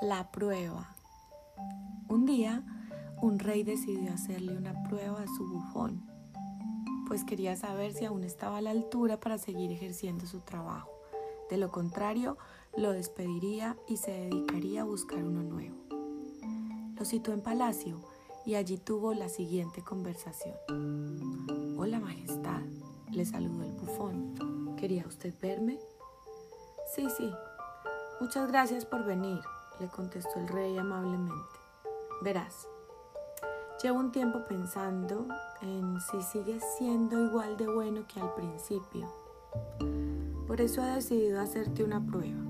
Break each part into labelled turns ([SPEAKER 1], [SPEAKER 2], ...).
[SPEAKER 1] La prueba. Un día, un rey decidió hacerle una prueba a su bufón, pues quería saber si aún estaba a la altura para seguir ejerciendo su trabajo. De lo contrario, lo despediría y se dedicaría a buscar uno nuevo. Lo citó en palacio y allí tuvo la siguiente conversación. Hola Majestad, le saludó el bufón. ¿Quería usted verme? Sí, sí. Muchas gracias por venir, le contestó el rey amablemente. Verás, llevo un tiempo pensando en si sigues siendo igual de bueno que al principio. Por eso he decidido hacerte una prueba.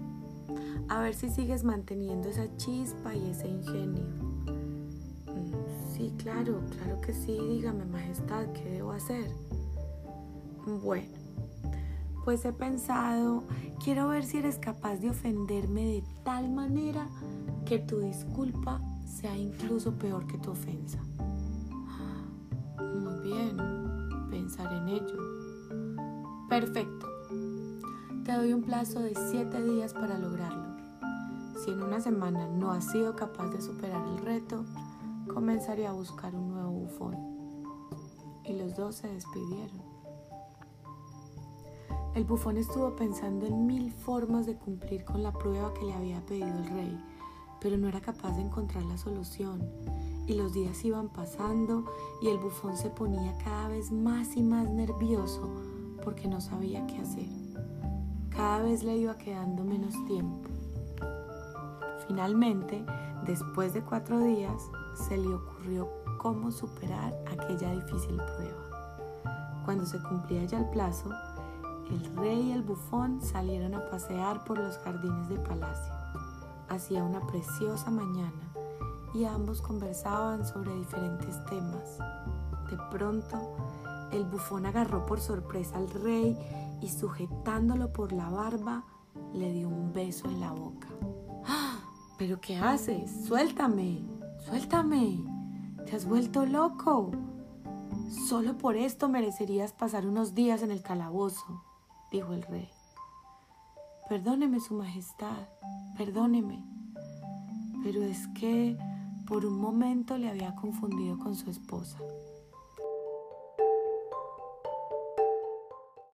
[SPEAKER 1] A ver si sigues manteniendo esa chispa y ese ingenio. Mm, sí, claro, claro que sí. Dígame, Majestad, ¿qué debo hacer? Bueno, pues he pensado, quiero ver si eres capaz de ofenderme de tal manera que tu disculpa sea incluso peor que tu ofensa. Muy bien, pensaré en ello. Perfecto. Te doy un plazo de siete días para lograrlo. Si en una semana no has sido capaz de superar el reto, comenzaré a buscar un nuevo bufón. Y los dos se despidieron. El bufón estuvo pensando en mil formas de cumplir con la prueba que le había pedido el rey, pero no era capaz de encontrar la solución. Y los días iban pasando y el bufón se ponía cada vez más y más nervioso porque no sabía qué hacer. Cada vez le iba quedando menos tiempo. Finalmente, después de cuatro días, se le ocurrió cómo superar aquella difícil prueba. Cuando se cumplía ya el plazo, el rey y el bufón salieron a pasear por los jardines del palacio. Hacía una preciosa mañana y ambos conversaban sobre diferentes temas. De pronto, el bufón agarró por sorpresa al rey y sujetándolo por la barba, le dio un beso en la boca. ¡Ah! ¿Pero qué haces? Suéltame, suéltame. Te has vuelto loco. Solo por esto merecerías pasar unos días en el calabozo dijo el rey. Perdóneme, Su Majestad, perdóneme. Pero es que por un momento le había confundido con su esposa.